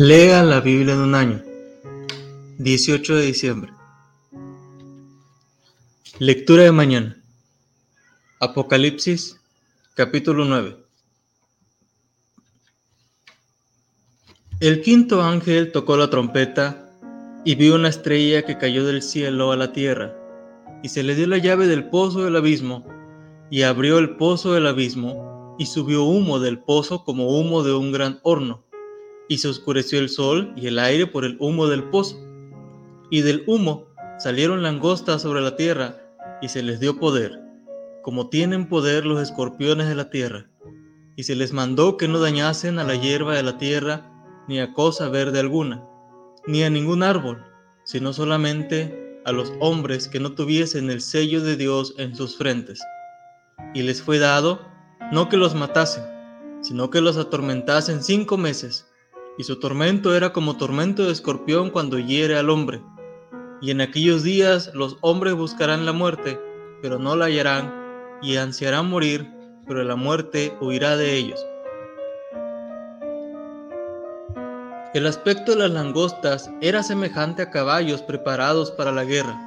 Lea la Biblia en un año. 18 de diciembre. Lectura de mañana. Apocalipsis, capítulo 9. El quinto ángel tocó la trompeta y vio una estrella que cayó del cielo a la tierra, y se le dio la llave del pozo del abismo, y abrió el pozo del abismo, y subió humo del pozo como humo de un gran horno y se oscureció el sol y el aire por el humo del pozo. Y del humo salieron langostas sobre la tierra, y se les dio poder, como tienen poder los escorpiones de la tierra. Y se les mandó que no dañasen a la hierba de la tierra, ni a cosa verde alguna, ni a ningún árbol, sino solamente a los hombres que no tuviesen el sello de Dios en sus frentes. Y les fue dado no que los matasen, sino que los atormentasen cinco meses y su tormento era como tormento de escorpión cuando hiere al hombre. Y en aquellos días los hombres buscarán la muerte, pero no la hallarán, y ansiarán morir, pero la muerte huirá de ellos. El aspecto de las langostas era semejante a caballos preparados para la guerra.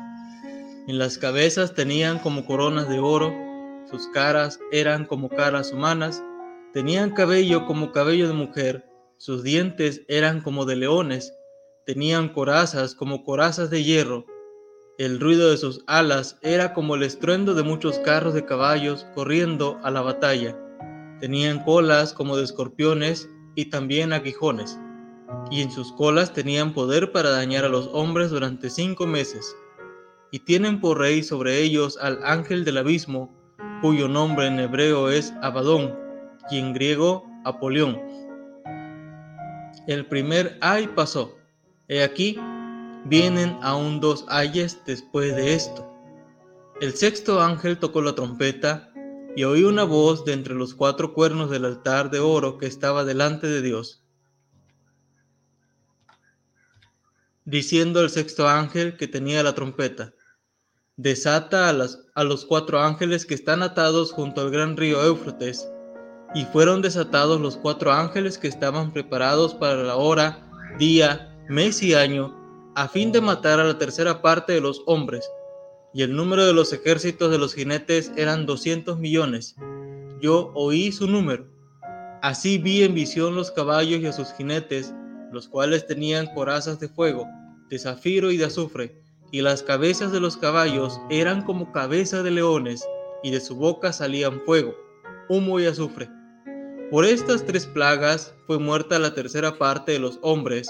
En las cabezas tenían como coronas de oro, sus caras eran como caras humanas, tenían cabello como cabello de mujer, sus dientes eran como de leones, tenían corazas como corazas de hierro. El ruido de sus alas era como el estruendo de muchos carros de caballos corriendo a la batalla. Tenían colas como de escorpiones y también aguijones. Y en sus colas tenían poder para dañar a los hombres durante cinco meses. Y tienen por rey sobre ellos al ángel del abismo, cuyo nombre en hebreo es Abadón y en griego Apolión el primer ay pasó. He aquí, vienen aún dos ayes después de esto. El sexto ángel tocó la trompeta y oí una voz de entre los cuatro cuernos del altar de oro que estaba delante de Dios, diciendo al sexto ángel que tenía la trompeta, desata a, a los cuatro ángeles que están atados junto al gran río Éufrates y fueron desatados los cuatro ángeles que estaban preparados para la hora, día, mes y año, a fin de matar a la tercera parte de los hombres. Y el número de los ejércitos de los jinetes eran doscientos millones. Yo oí su número. Así vi en visión los caballos y a sus jinetes, los cuales tenían corazas de fuego, de zafiro y de azufre, y las cabezas de los caballos eran como cabezas de leones, y de su boca salían fuego, humo y azufre. Por estas tres plagas fue muerta la tercera parte de los hombres,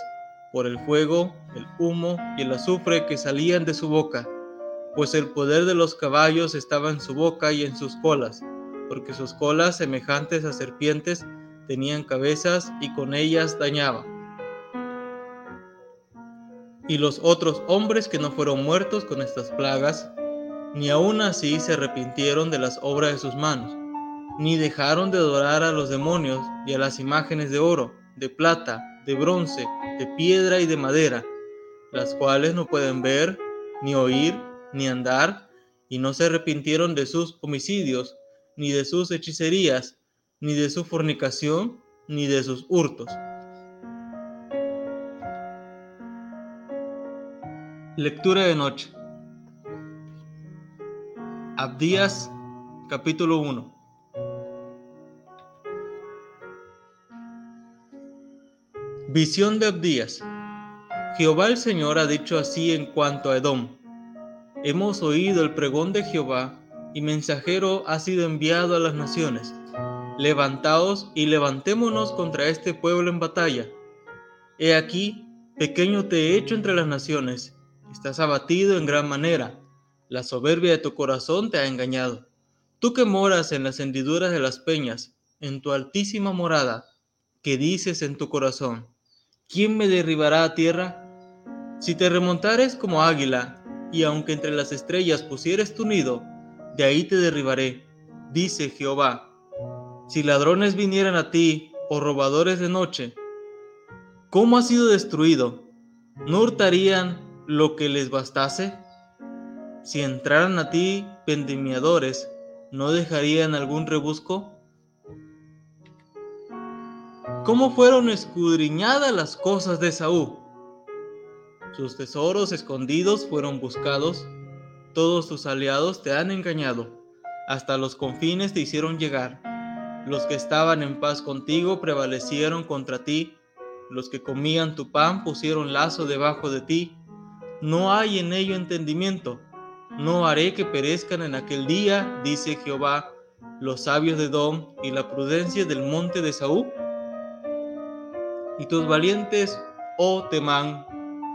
por el fuego, el humo y el azufre que salían de su boca, pues el poder de los caballos estaba en su boca y en sus colas, porque sus colas, semejantes a serpientes, tenían cabezas y con ellas dañaban. Y los otros hombres que no fueron muertos con estas plagas, ni aun así se arrepintieron de las obras de sus manos ni dejaron de adorar a los demonios y a las imágenes de oro, de plata, de bronce, de piedra y de madera, las cuales no pueden ver, ni oír, ni andar, y no se arrepintieron de sus homicidios, ni de sus hechicerías, ni de su fornicación, ni de sus hurtos. Lectura de noche. Abdías capítulo 1 Visión de Abdías. Jehová el Señor ha dicho así en cuanto a Edom. Hemos oído el pregón de Jehová, y mensajero ha sido enviado a las naciones. Levantaos y levantémonos contra este pueblo en batalla. He aquí, pequeño te he hecho entre las naciones, estás abatido en gran manera, la soberbia de tu corazón te ha engañado. Tú que moras en las hendiduras de las peñas, en tu altísima morada, que dices en tu corazón, ¿quién me derribará a tierra? Si te remontares como águila, y aunque entre las estrellas pusieres tu nido, de ahí te derribaré, dice Jehová. Si ladrones vinieran a ti, o robadores de noche, ¿cómo ha sido destruido? ¿No hurtarían lo que les bastase? Si entraran a ti vendimiadores, ¿no dejarían algún rebusco? Cómo fueron escudriñadas las cosas de Saúl. Sus tesoros escondidos fueron buscados, todos tus aliados te han engañado, hasta los confines te hicieron llegar. Los que estaban en paz contigo prevalecieron contra ti, los que comían tu pan pusieron lazo debajo de ti. No hay en ello entendimiento. No haré que perezcan en aquel día, dice Jehová, los sabios de Dom y la prudencia del monte de Saúl. Y tus valientes, oh Temán,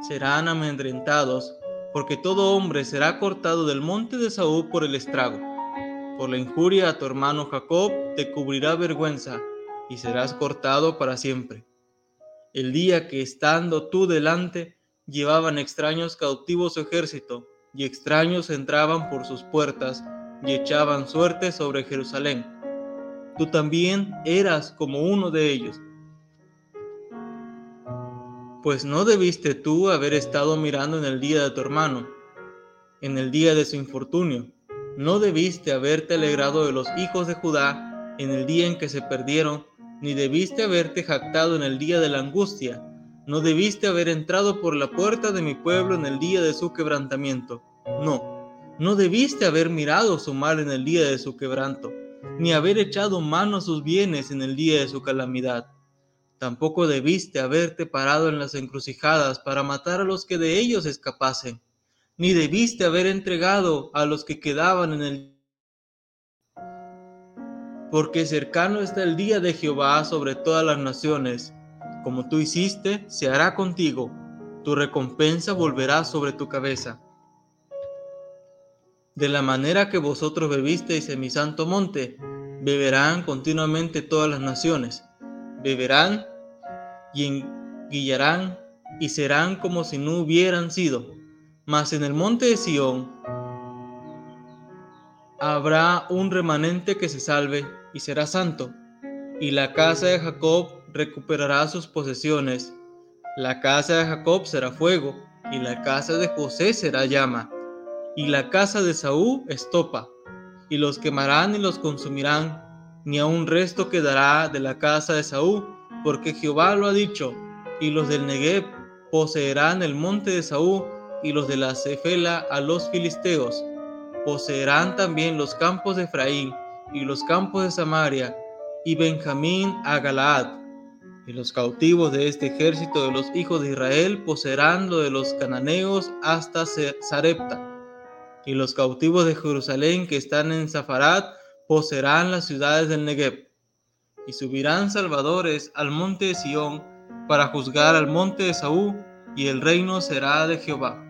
serán amedrentados, porque todo hombre será cortado del monte de Saúl por el estrago. Por la injuria a tu hermano Jacob te cubrirá vergüenza, y serás cortado para siempre. El día que estando tú delante, llevaban extraños cautivos su ejército, y extraños entraban por sus puertas, y echaban suerte sobre Jerusalén. Tú también eras como uno de ellos. Pues no debiste tú haber estado mirando en el día de tu hermano, en el día de su infortunio, no debiste haberte alegrado de los hijos de Judá en el día en que se perdieron, ni debiste haberte jactado en el día de la angustia, no debiste haber entrado por la puerta de mi pueblo en el día de su quebrantamiento. No, no debiste haber mirado su mal en el día de su quebranto, ni haber echado mano a sus bienes en el día de su calamidad. Tampoco debiste haberte parado en las encrucijadas para matar a los que de ellos escapasen ni debiste haber entregado a los que quedaban en el porque cercano está el día de Jehová sobre todas las naciones. Como tú hiciste, se hará contigo, tu recompensa volverá sobre tu cabeza. De la manera que vosotros bebisteis en mi santo monte, beberán continuamente todas las naciones, beberán y enguillarán y serán como si no hubieran sido. Mas en el monte de Sión habrá un remanente que se salve y será santo, y la casa de Jacob recuperará sus posesiones. La casa de Jacob será fuego, y la casa de José será llama, y la casa de Saúl estopa, y los quemarán y los consumirán, ni a un resto quedará de la casa de Saúl, porque Jehová lo ha dicho, y los del Negev poseerán el monte de Saúl, y los de la Cefela a los filisteos. Poseerán también los campos de Efraín y los campos de Samaria, y Benjamín a Galaad. Y los cautivos de este ejército de los hijos de Israel poseerán lo de los cananeos hasta Sarepta. Y los cautivos de Jerusalén que están en Zafarat poseerán las ciudades del Negev. Y subirán salvadores al monte de Sión para juzgar al monte de Saúl, y el reino será de Jehová.